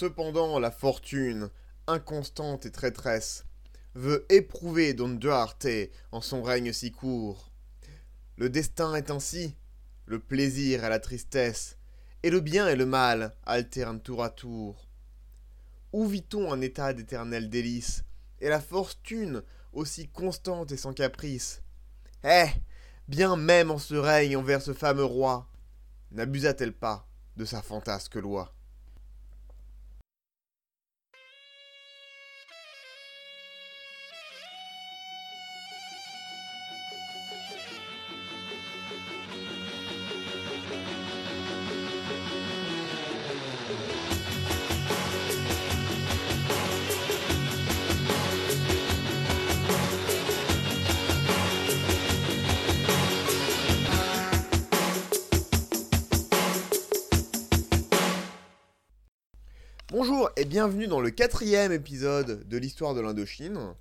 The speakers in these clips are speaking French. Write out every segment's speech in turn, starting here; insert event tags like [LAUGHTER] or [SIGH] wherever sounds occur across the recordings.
Cependant, la fortune, inconstante et traîtresse, veut éprouver Don Duarte en son règne si court. Le destin est ainsi, le plaisir et la tristesse, et le bien et le mal alternent tour à tour. Où vit-on un état d'éternel délice, et la fortune aussi constante et sans caprice? Eh Bien même en ce règne envers ce fameux roi, n'abusa-t-elle pas de sa fantasque loi? Bienvenue dans le quatrième épisode de l'histoire de l'Indochine.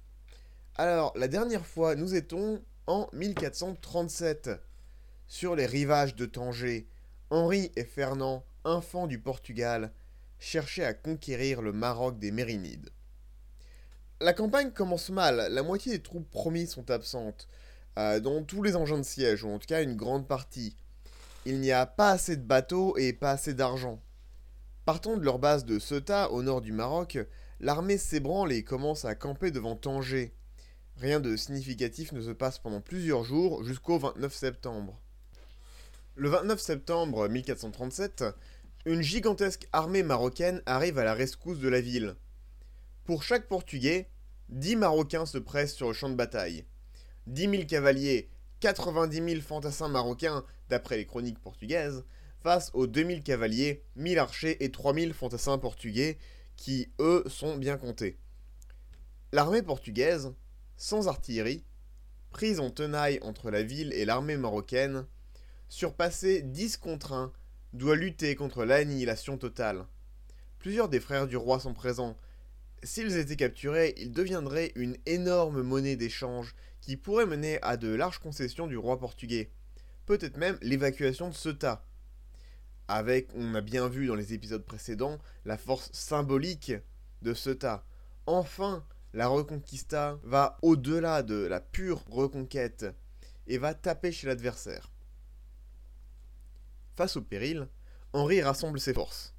Alors, la dernière fois, nous étions en 1437. Sur les rivages de Tanger, Henri et Fernand, enfants du Portugal, cherchaient à conquérir le Maroc des Mérinides. La campagne commence mal, la moitié des troupes promises sont absentes, euh, dont tous les engins de siège, ou en tout cas une grande partie. Il n'y a pas assez de bateaux et pas assez d'argent. Partant de leur base de Ceuta, au nord du Maroc, l'armée s'ébranle et commence à camper devant Tanger. Rien de significatif ne se passe pendant plusieurs jours jusqu'au 29 septembre. Le 29 septembre 1437, une gigantesque armée marocaine arrive à la rescousse de la ville. Pour chaque Portugais, 10 Marocains se pressent sur le champ de bataille. 10 000 cavaliers, 90 000 fantassins marocains, d'après les chroniques portugaises, face aux 2000 cavaliers, 1000 archers et 3000 fantassins portugais, qui, eux, sont bien comptés. L'armée portugaise, sans artillerie, prise en tenaille entre la ville et l'armée marocaine, surpassée 10 contre 1, doit lutter contre l'annihilation totale. Plusieurs des frères du roi sont présents. S'ils étaient capturés, ils deviendraient une énorme monnaie d'échange qui pourrait mener à de larges concessions du roi portugais. Peut-être même l'évacuation de Ceuta, avec, on a bien vu dans les épisodes précédents, la force symbolique de Ceuta. Enfin, la Reconquista va au-delà de la pure reconquête et va taper chez l'adversaire. Face au péril, Henri rassemble ses forces.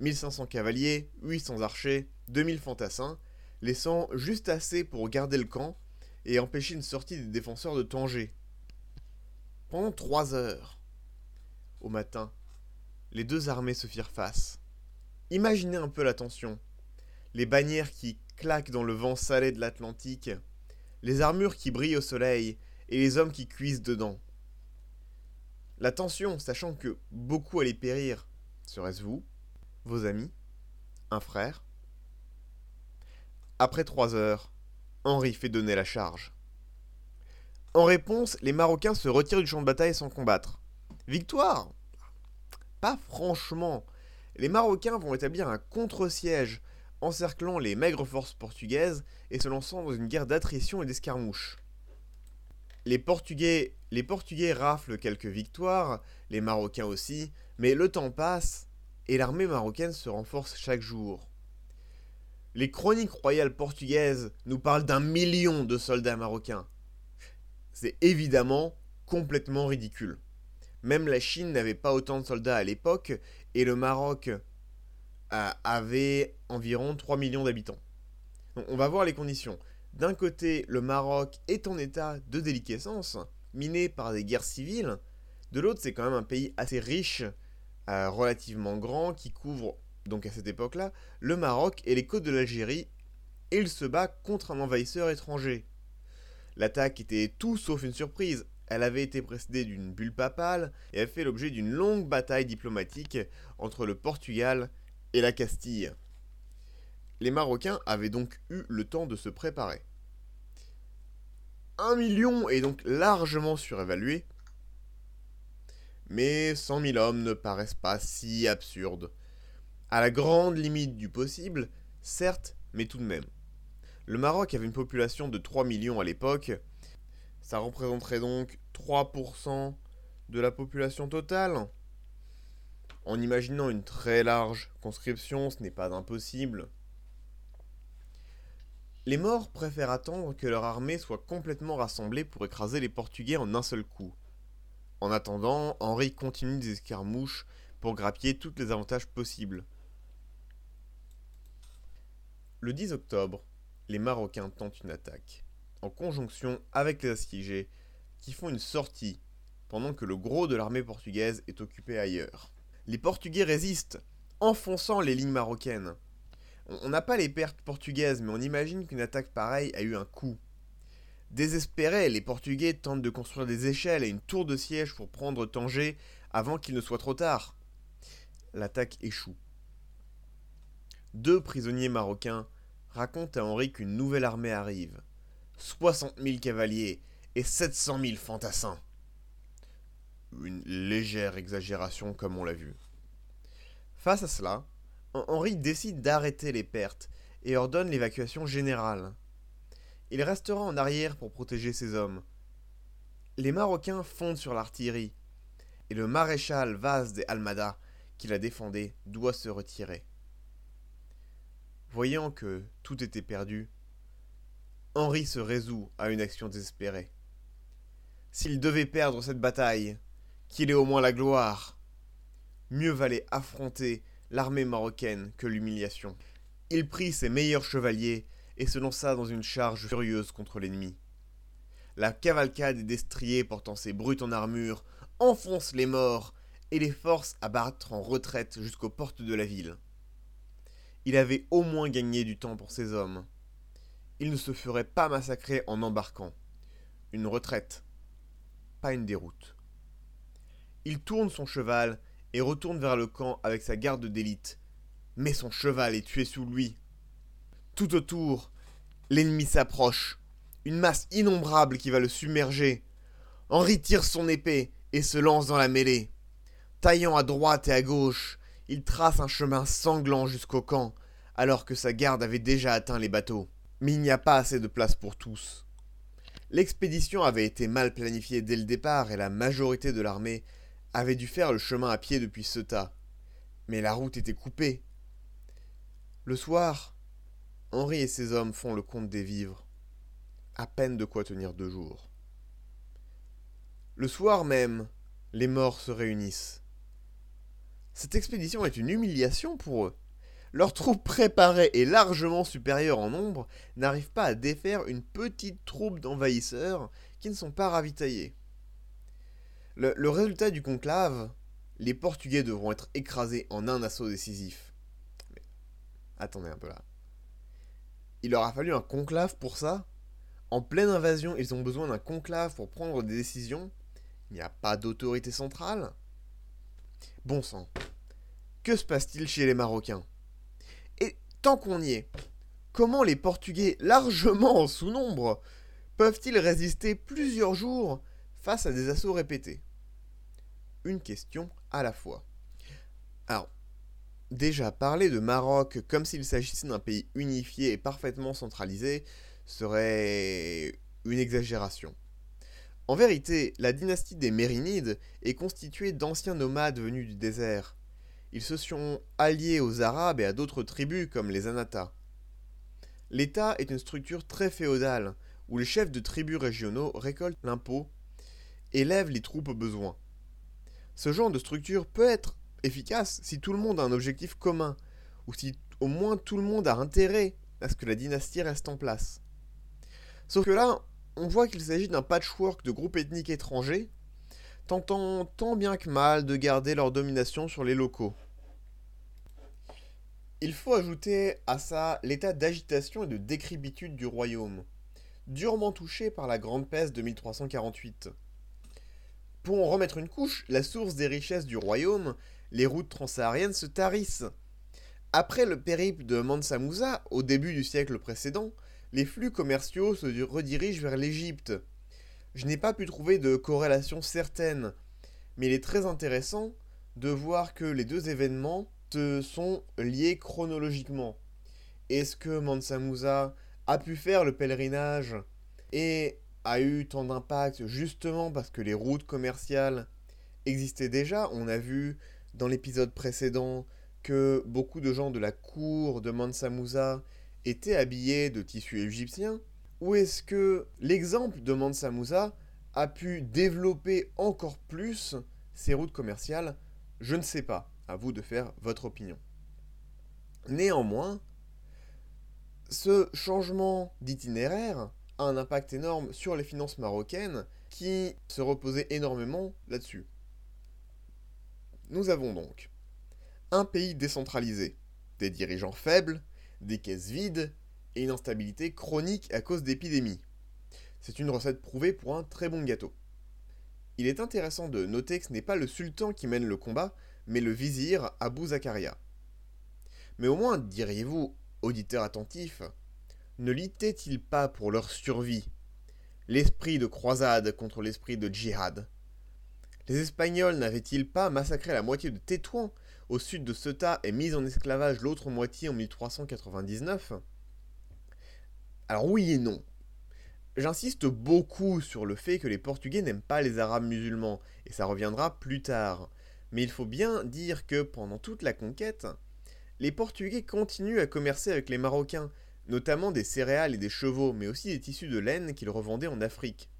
1500 cavaliers, 800 archers, 2000 fantassins, laissant juste assez pour garder le camp et empêcher une sortie des défenseurs de Tanger. Pendant trois heures, au matin, les deux armées se firent face. Imaginez un peu la tension. Les bannières qui claquent dans le vent salé de l'Atlantique, les armures qui brillent au soleil et les hommes qui cuisent dedans. La tension, sachant que beaucoup allaient périr, serait-ce vous, vos amis, un frère? Après trois heures, Henri fait donner la charge. En réponse, les Marocains se retirent du champ de bataille sans combattre. Victoire pas franchement. Les Marocains vont établir un contre-siège, encerclant les maigres forces portugaises et se lançant dans une guerre d'attrition et d'escarmouche. Les Portugais, les Portugais raflent quelques victoires, les Marocains aussi, mais le temps passe et l'armée marocaine se renforce chaque jour. Les chroniques royales portugaises nous parlent d'un million de soldats marocains. C'est évidemment complètement ridicule. Même la Chine n'avait pas autant de soldats à l'époque et le Maroc euh, avait environ 3 millions d'habitants. on va voir les conditions. D'un côté, le Maroc est en état de déliquescence, miné par des guerres civiles. De l'autre, c'est quand même un pays assez riche, euh, relativement grand, qui couvre, donc à cette époque-là, le Maroc et les côtes de l'Algérie, et il se bat contre un envahisseur étranger. L'attaque était tout sauf une surprise. Elle avait été précédée d'une bulle papale et a fait l'objet d'une longue bataille diplomatique entre le Portugal et la Castille. Les Marocains avaient donc eu le temps de se préparer. Un million est donc largement surévalué, mais cent mille hommes ne paraissent pas si absurdes. À la grande limite du possible, certes, mais tout de même. Le Maroc avait une population de 3 millions à l'époque, ça représenterait donc 3% de la population totale. En imaginant une très large conscription, ce n'est pas impossible. Les morts préfèrent attendre que leur armée soit complètement rassemblée pour écraser les Portugais en un seul coup. En attendant, Henri continue des escarmouches pour grappiller tous les avantages possibles. Le 10 octobre, les Marocains tentent une attaque, en conjonction avec les assiégés, qui font une sortie, pendant que le gros de l'armée portugaise est occupé ailleurs. Les Portugais résistent, enfonçant les lignes marocaines. On n'a pas les pertes portugaises, mais on imagine qu'une attaque pareille a eu un coup. Désespérés, les Portugais tentent de construire des échelles et une tour de siège pour prendre Tanger avant qu'il ne soit trop tard. L'attaque échoue. Deux prisonniers marocains racontent à Henri qu'une nouvelle armée arrive. 60 000 cavaliers et 700 000 fantassins. Une légère exagération comme on l'a vu. Face à cela, Henri décide d'arrêter les pertes et ordonne l'évacuation générale. Il restera en arrière pour protéger ses hommes. Les Marocains fondent sur l'artillerie, et le maréchal Vaz de Almada, qui la défendait, doit se retirer. Voyant que tout était perdu, Henri se résout à une action désespérée. S'il devait perdre cette bataille, qu'il ait au moins la gloire. Mieux valait affronter l'armée marocaine que l'humiliation. Il prit ses meilleurs chevaliers et se lança dans une charge furieuse contre l'ennemi. La cavalcade des destriers portant ses brutes en armure enfonce les morts et les force à battre en retraite jusqu'aux portes de la ville. Il avait au moins gagné du temps pour ses hommes. Il ne se ferait pas massacrer en embarquant. Une retraite, pas une déroute. Il tourne son cheval et retourne vers le camp avec sa garde d'élite. Mais son cheval est tué sous lui. Tout autour, l'ennemi s'approche. Une masse innombrable qui va le submerger. Henri tire son épée et se lance dans la mêlée. Taillant à droite et à gauche, il trace un chemin sanglant jusqu'au camp, alors que sa garde avait déjà atteint les bateaux. Mais il n'y a pas assez de place pour tous. L'expédition avait été mal planifiée dès le départ et la majorité de l'armée avait dû faire le chemin à pied depuis Ceuta. Mais la route était coupée. Le soir, Henri et ses hommes font le compte des vivres. À peine de quoi tenir deux jours. Le soir même, les morts se réunissent. Cette expédition est une humiliation pour eux. Leurs troupes préparées et largement supérieures en nombre n'arrivent pas à défaire une petite troupe d'envahisseurs qui ne sont pas ravitaillés. Le, résultat du conclave, les Portugais devront être écrasés en un assaut décisif. attendez un peu là. Il leur a fallu un conclave pour ça? En pleine invasion, ils ont besoin d'un conclave pour prendre des décisions? Il n'y a pas d'autorité centrale? Bon sang. Que se passe-t-il chez les Marocains? Tant qu'on y est, comment les Portugais, largement en sous-nombre, peuvent-ils résister plusieurs jours face à des assauts répétés? Une question à la fois. Alors, déjà, parler de Maroc comme s'il s'agissait d'un pays unifié et parfaitement centralisé serait une exagération. En vérité, la dynastie des Mérinides est constituée d'anciens nomades venus du désert. Ils se sont alliés aux Arabes et à d'autres tribus comme les Anatas. L'État est une structure très féodale, où les chefs de tribus régionaux récoltent l'impôt et lèvent les troupes au besoin. Ce genre de structure peut être efficace si tout le monde a un objectif commun, ou si au moins tout le monde a intérêt à ce que la dynastie reste en place. Sauf que là, on voit qu'il s'agit d'un patchwork de groupes ethniques étrangers, tentant tant bien que mal de garder leur domination sur les locaux. Il faut ajouter à ça l'état d'agitation et de décrépitude du royaume, durement touché par la grande peste de 1348. Pour en remettre une couche, la source des richesses du royaume, les routes transsahariennes se tarissent. Après le périple de Mansa Musa, au début du siècle précédent, les flux commerciaux se redirigent vers l'Égypte. Je n'ai pas pu trouver de corrélation certaine, mais il est très intéressant de voir que les deux événements se sont liés chronologiquement. Est-ce que Mansa Musa a pu faire le pèlerinage et a eu tant d'impact justement parce que les routes commerciales existaient déjà? On a vu dans l'épisode précédent que beaucoup de gens de la cour de Mansa Musa étaient habillés de tissu égyptien Ou est-ce que l'exemple de Mansa Musa a pu développer encore plus ses routes commerciales? Je ne sais pas. À vous de faire votre opinion. Néanmoins, ce changement d'itinéraire a un impact énorme sur les finances marocaines qui se reposaient énormément là-dessus. Nous avons donc un pays décentralisé, des dirigeants faibles, des caisses vides une instabilité chronique à cause d'épidémies. C'est une recette prouvée pour un très bon gâteau. Il est intéressant de noter que ce n'est pas le sultan qui mène le combat, mais le vizir Abou Zakaria. Mais au moins, diriez-vous, auditeur attentif, ne luttait-il pas pour leur survie? L'esprit de croisade contre l'esprit de djihad Les Espagnols n'avaient-ils pas massacré la moitié de Tétouan au sud de Ceuta et mis en esclavage l'autre moitié en 1399 Alors oui et non. J'insiste beaucoup sur le fait que les Portugais n'aiment pas les Arabes musulmans, et ça reviendra plus tard. Mais il faut bien dire que pendant toute la conquête, les Portugais continuent à commercer avec les Marocains, notamment des céréales et des chevaux, mais aussi des tissus de laine qu'ils revendaient en Afrique.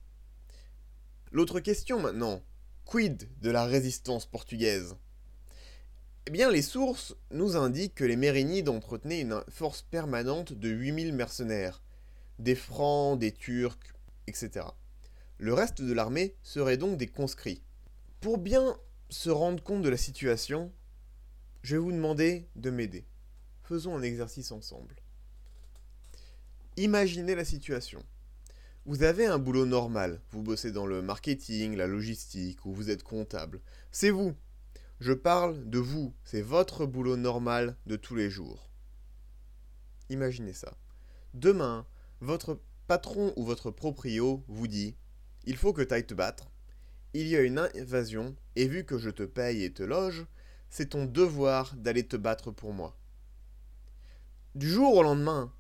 L'autre question maintenant, quid de la résistance portugaise? Eh bien, les sources nous indiquent que les Mérinides entretenaient une force permanente de 8000 mercenaires, des Francs, des Turcs, etc. Le reste de l'armée serait donc des conscrits. Pour bien se rendre compte de la situation, je vais vous demander de m'aider. Faisons un exercice ensemble. Imaginez la situation. Vous avez un boulot normal, vous bossez dans le marketing, la logistique, ou vous êtes comptable. C'est vous. Je parle de vous, c'est votre boulot normal de tous les jours. Imaginez ça. Demain, votre patron ou votre proprio vous dit Il faut que tu ailles te battre. Il y a une invasion, et vu que je te paye et te loge, c'est ton devoir d'aller te battre pour moi. Du jour au lendemain,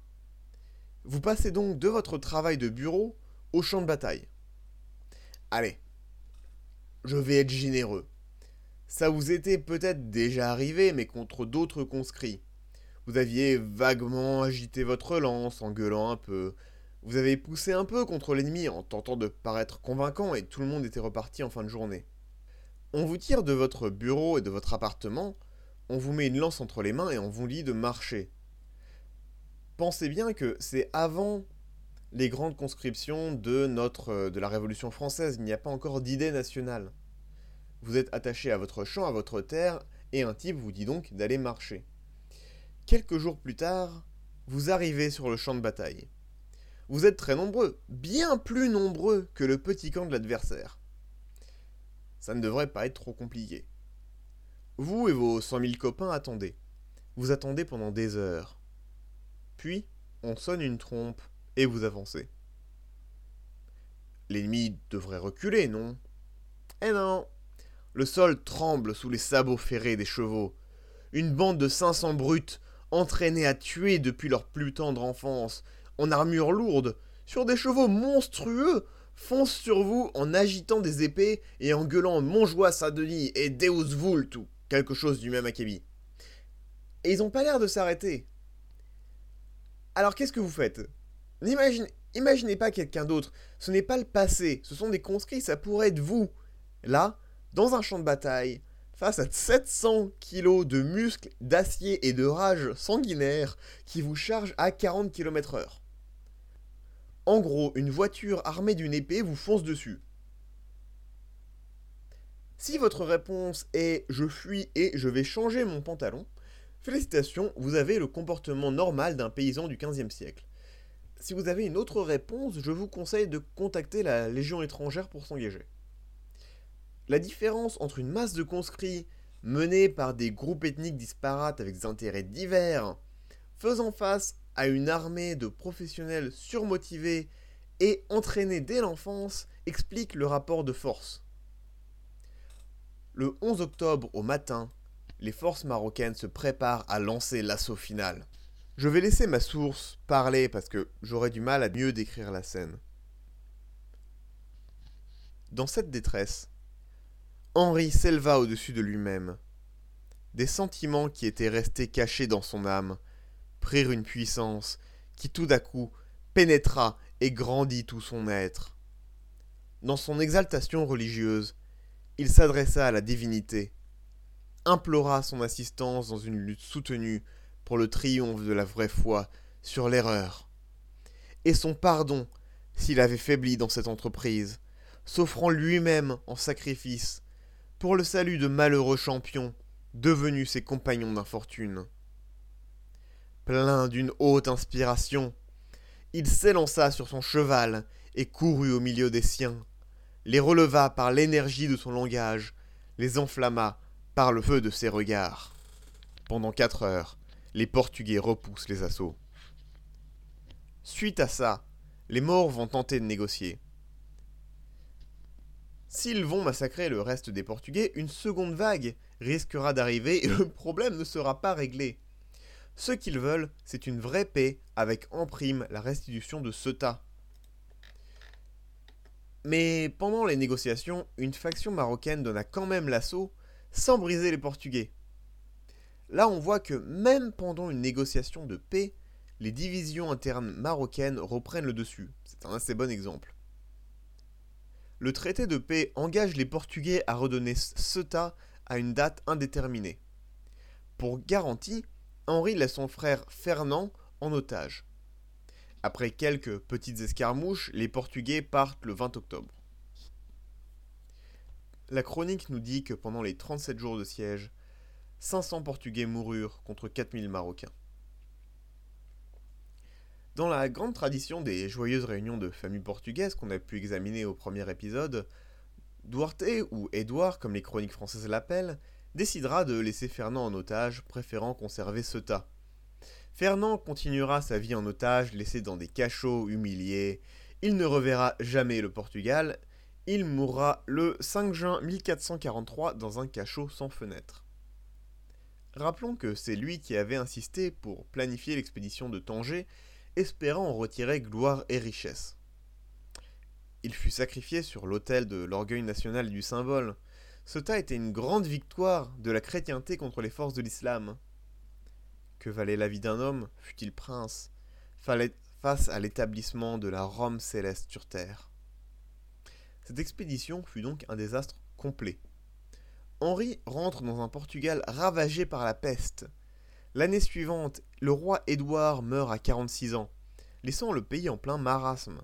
vous passez donc de votre travail de bureau au champ de bataille. Allez, je vais être généreux. Ça vous était peut-être déjà arrivé, mais contre d'autres conscrits. Vous aviez vaguement agité votre lance en gueulant un peu. Vous avez poussé un peu contre l'ennemi en tentant de paraître convaincant et tout le monde était reparti en fin de journée. On vous tire de votre bureau et de votre appartement, on vous met une lance entre les mains et on vous dit de marcher. Pensez bien que c'est avant les grandes conscriptions de notre de la Révolution française, il n'y a pas encore d'idée nationale. Vous êtes attaché à votre champ, à votre terre, et un type vous dit donc d'aller marcher. Quelques jours plus tard, vous arrivez sur le champ de bataille. Vous êtes très nombreux, bien plus nombreux que le petit camp de l'adversaire. Ça ne devrait pas être trop compliqué. Vous et vos cent mille copains attendez. Vous attendez pendant des heures. Puis, on sonne une trompe et vous avancez. L'ennemi devrait reculer, non? Eh non Le sol tremble sous les sabots ferrés des chevaux. Une bande de 500 brutes entraînés à tuer depuis leur plus tendre enfance, en armure lourde, sur des chevaux monstrueux, foncent sur vous en agitant des épées et en gueulant Montjoie Saint-Denis et Deus Vult ou quelque chose du même acabit. Et ils ont pas l'air de s'arrêter. Alors qu'est-ce que vous faites? N'imaginez imaginez pas quelqu'un d'autre. Ce n'est pas le passé, ce sont des conscrits, ça pourrait être vous. Là, dans un champ de bataille, face à 700 kilos de muscles, d'acier et de rage sanguinaire qui vous chargent à 40 km/h. En gros, une voiture armée d'une épée vous fonce dessus. Si votre réponse est je fuis et je vais changer mon pantalon, félicitations, vous avez le comportement normal d'un paysan du XVe siècle. Si vous avez une autre réponse, je vous conseille de contacter la Légion étrangère pour s'engager. La différence entre une masse de conscrits menée par des groupes ethniques disparates avec des intérêts divers, faisant face à une armée de professionnels surmotivés et entraînés dès l'enfance, explique le rapport de force. Le 11 octobre au matin, les forces marocaines se préparent à lancer l'assaut final. Je vais laisser ma source parler parce que j'aurais du mal à mieux décrire la scène. Dans cette détresse, Henri s'éleva au-dessus de lui-même. des sentiments qui étaient restés cachés dans son âme prirent une puissance qui tout à coup pénétra et grandit tout son être. Dans son exaltation religieuse, il s'adressa à la divinité, implora son assistance dans une lutte soutenue pour le triomphe de la vraie foi sur l'erreur, et son pardon s'il avait faibli dans cette entreprise, s'offrant lui-même en sacrifice pour le salut de malheureux champions devenus ses compagnons d'infortune. Plein d'une haute inspiration, il s'élança sur son cheval et courut au milieu des siens, les releva par l'énergie de son langage, les enflamma par le feu de ses regards. Pendant quatre heures, les Portugais repoussent les assauts. Suite à ça, les morts vont tenter de négocier. S'ils vont massacrer le reste des Portugais, une seconde vague risquera d'arriver et [LAUGHS] le problème ne sera pas réglé. Ce qu'ils veulent, c'est une vraie paix avec en prime la restitution de Ceuta. Mais pendant les négociations, une faction marocaine donna quand même l'assaut sans briser les Portugais. Là, on voit que même pendant une négociation de paix, les divisions internes marocaines reprennent le dessus. C'est un assez bon exemple. Le traité de paix engage les Portugais à redonner Ceuta à une date indéterminée. Pour garantie, Henri laisse son frère Fernand en otage. Après quelques petites escarmouches, les Portugais partent le 20 octobre. La chronique nous dit que pendant les 37 jours de siège, 500 Portugais moururent contre 4000 Marocains. Dans la grande tradition des joyeuses réunions de familles portugaises qu'on a pu examiner au premier épisode, Duarte, ou Édouard comme les chroniques françaises l'appellent, décidera de laisser Fernand en otage, préférant conserver Ceuta. Fernand continuera sa vie en otage, laissé dans des cachots, humilié. Il ne reverra jamais le Portugal. Il mourra le 5 juin 1443 dans un cachot sans fenêtre. Rappelons que c'est lui qui avait insisté pour planifier l'expédition de Tanger espérant en retirer gloire et richesse. Il fut sacrifié sur l'autel de l'orgueil national du symbole. Ceuta était une grande victoire de la chrétienté contre les forces de l'islam. Que valait la vie d'un homme, fut-il prince, face à l'établissement de la Rome céleste sur terre? Cette expédition fut donc un désastre complet. Henri rentre dans un Portugal ravagé par la peste. L'année suivante, le roi Édouard meurt à 46 ans, laissant le pays en plein marasme.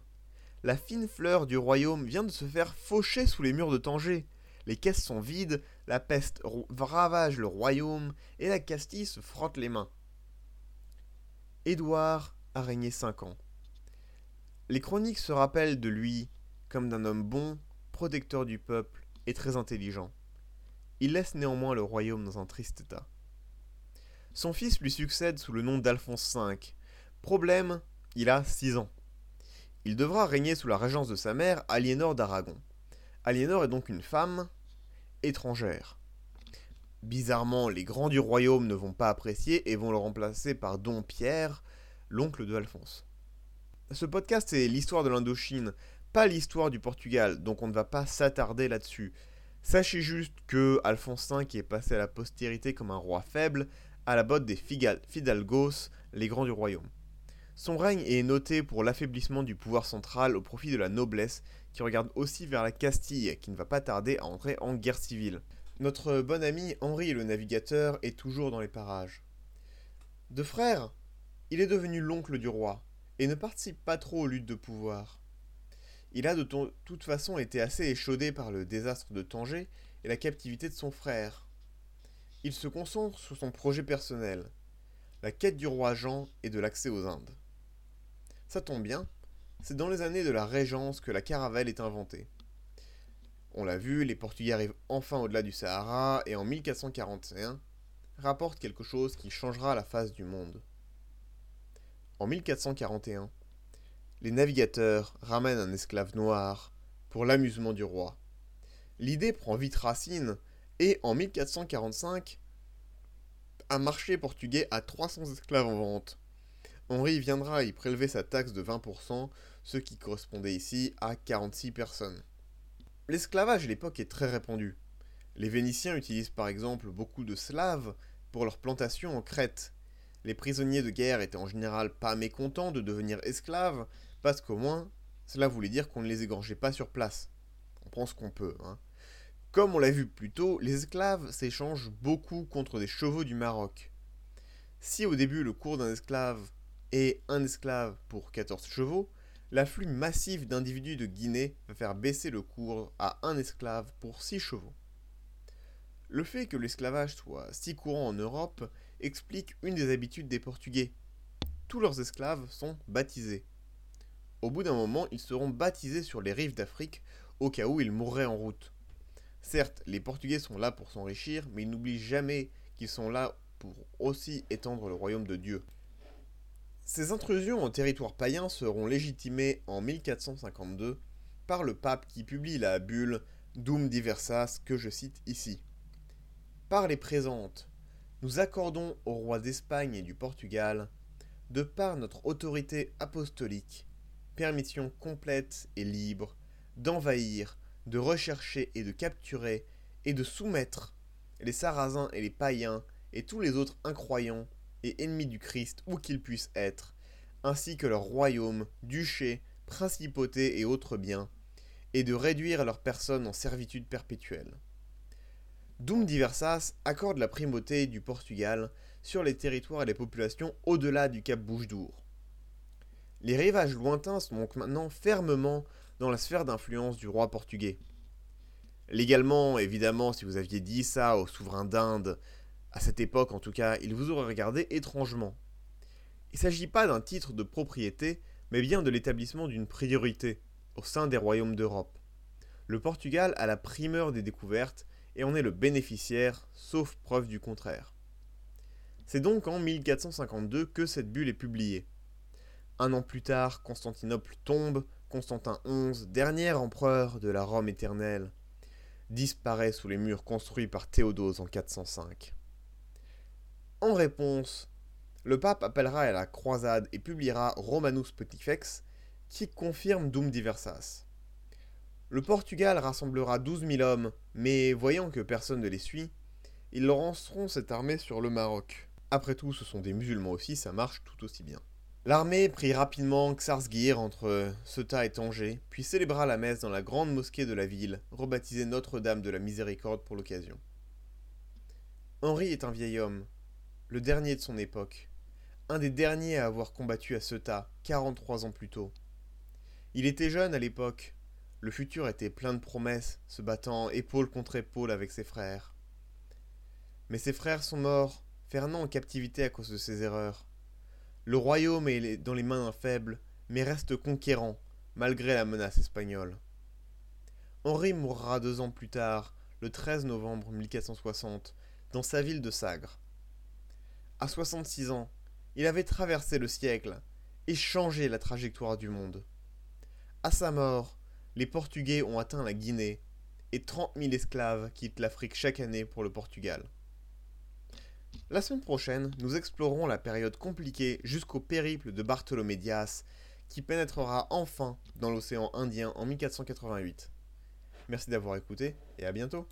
La fine fleur du royaume vient de se faire faucher sous les murs de Tanger. Les caisses sont vides, la peste ravage le royaume, et la Castille se frotte les mains. Édouard a régné cinq ans. Les chroniques se rappellent de lui comme d'un homme bon, protecteur du peuple et très intelligent. Il laisse néanmoins le royaume dans un triste état. Son fils lui succède sous le nom d'Alphonse V. Problème, il a 6 ans. Il devra régner sous la régence de sa mère, Aliénor d'Aragon. Aliénor est donc une femme étrangère. Bizarrement, les grands du royaume ne vont pas apprécier et vont le remplacer par Don Pierre, l'oncle de Alphonse. Ce podcast est l'histoire de l'Indochine, pas l'histoire du Portugal, donc on ne va pas s'attarder là-dessus. Sachez juste que Alphonse V est passé à la postérité comme un roi faible, à la botte des Fidalgos, les grands du royaume. Son règne est noté pour l'affaiblissement du pouvoir central au profit de la noblesse, qui regarde aussi vers la Castille, qui ne va pas tarder à entrer en guerre civile. Notre bon ami Henri le navigateur est toujours dans les parages. De frère, il est devenu l'oncle du roi, et ne participe pas trop aux luttes de pouvoir. Il a de toute façon été assez échaudé par le désastre de Tanger et la captivité de son frère, il se concentre sur son projet personnel, la quête du roi Jean et de l'accès aux Indes. Ça tombe bien, c'est dans les années de la Régence que la caravelle est inventée. On l'a vu, les Portugais arrivent enfin au-delà du Sahara et en 1441 rapportent quelque chose qui changera la face du monde. En 1441, les navigateurs ramènent un esclave noir pour l'amusement du roi. L'idée prend vite racine et en 1445, un marché portugais a 300 esclaves en vente. Henri viendra y prélever sa taxe de 20%, ce qui correspondait ici à 46 personnes. L'esclavage à l'époque est très répandu. Les Vénitiens utilisent par exemple beaucoup de Slaves pour leurs plantations en Crète. Les prisonniers de guerre étaient en général pas mécontents de devenir esclaves, parce qu'au moins, cela voulait dire qu'on ne les égorgeait pas sur place. On prend ce qu'on peut. Hein. Comme on l'a vu plus tôt, les esclaves s'échangent beaucoup contre des chevaux du Maroc. Si au début le cours d'un esclave est un esclave pour 14 chevaux, l'afflux massif d'individus de Guinée va faire baisser le cours à un esclave pour 6 chevaux. Le fait que l'esclavage soit si courant en Europe explique une des habitudes des Portugais. Tous leurs esclaves sont baptisés. Au bout d'un moment, ils seront baptisés sur les rives d'Afrique au cas où ils mourraient en route. Certes, les Portugais sont là pour s'enrichir, mais ils n'oublient jamais qu'ils sont là pour aussi étendre le royaume de Dieu. Ces intrusions en territoire païen seront légitimées en 1452 par le pape qui publie la bulle Dum Diversas que je cite ici. Par les présentes, nous accordons au roi d'Espagne et du Portugal, de par notre autorité apostolique, permission complète et libre d'envahir, de rechercher et de capturer et de soumettre les Sarrasins et les païens et tous les autres incroyants et ennemis du Christ où qu'ils puissent être, ainsi que leurs royaumes, duchés, principautés et autres biens, et de réduire leurs personnes en servitude perpétuelle. Doum Diversas accorde la primauté du Portugal sur les territoires et les populations au-delà du cap Bouche d'Our. Les rivages lointains sont maintenant fermement dans la sphère d'influence du roi portugais. Légalement, évidemment, si vous aviez dit ça au souverain d'Inde, à cette époque en tout cas, il vous aurait regardé étrangement. Il ne s'agit pas d'un titre de propriété, mais bien de l'établissement d'une priorité au sein des royaumes d'Europe. Le Portugal a la primeur des découvertes et en est le bénéficiaire, sauf preuve du contraire. C'est donc en 1452 que cette bulle est publiée. Un an plus tard, Constantinople tombe, Constantin XI, dernier empereur de la Rome éternelle, disparaît sous les murs construits par Théodose en 405. En réponse, le pape appellera à la croisade et publiera Romanus Pontifex, qui confirme Dum Diversas. Le Portugal rassemblera 12 000 hommes, mais voyant que personne ne les suit, ils lanceront cette armée sur le Maroc. Après tout, ce sont des musulmans aussi, ça marche tout aussi bien. L'armée prit rapidement Xarsgir entre Ceuta et Tanger, puis célébra la messe dans la grande mosquée de la ville, rebaptisée Notre-Dame de la Miséricorde pour l'occasion. Henri est un vieil homme, le dernier de son époque, un des derniers à avoir combattu à Ceuta, 43 ans plus tôt. Il était jeune à l'époque, le futur était plein de promesses, se battant épaule contre épaule avec ses frères. Mais ses frères sont morts, Fernand en captivité à cause de ses erreurs. Le royaume est dans les mains d'un faible, mais reste conquérant, malgré la menace espagnole. Henri mourra deux ans plus tard, le 13 novembre 1460, dans sa ville de Sagres. À 66 ans, il avait traversé le siècle et changé la trajectoire du monde. À sa mort, les Portugais ont atteint la Guinée et 30 000 esclaves quittent l'Afrique chaque année pour le Portugal. La semaine prochaine, nous explorerons la période compliquée jusqu'au périple de Bartholomé Dias, qui pénétrera enfin dans l'océan Indien en 1488. Merci d'avoir écouté et à bientôt.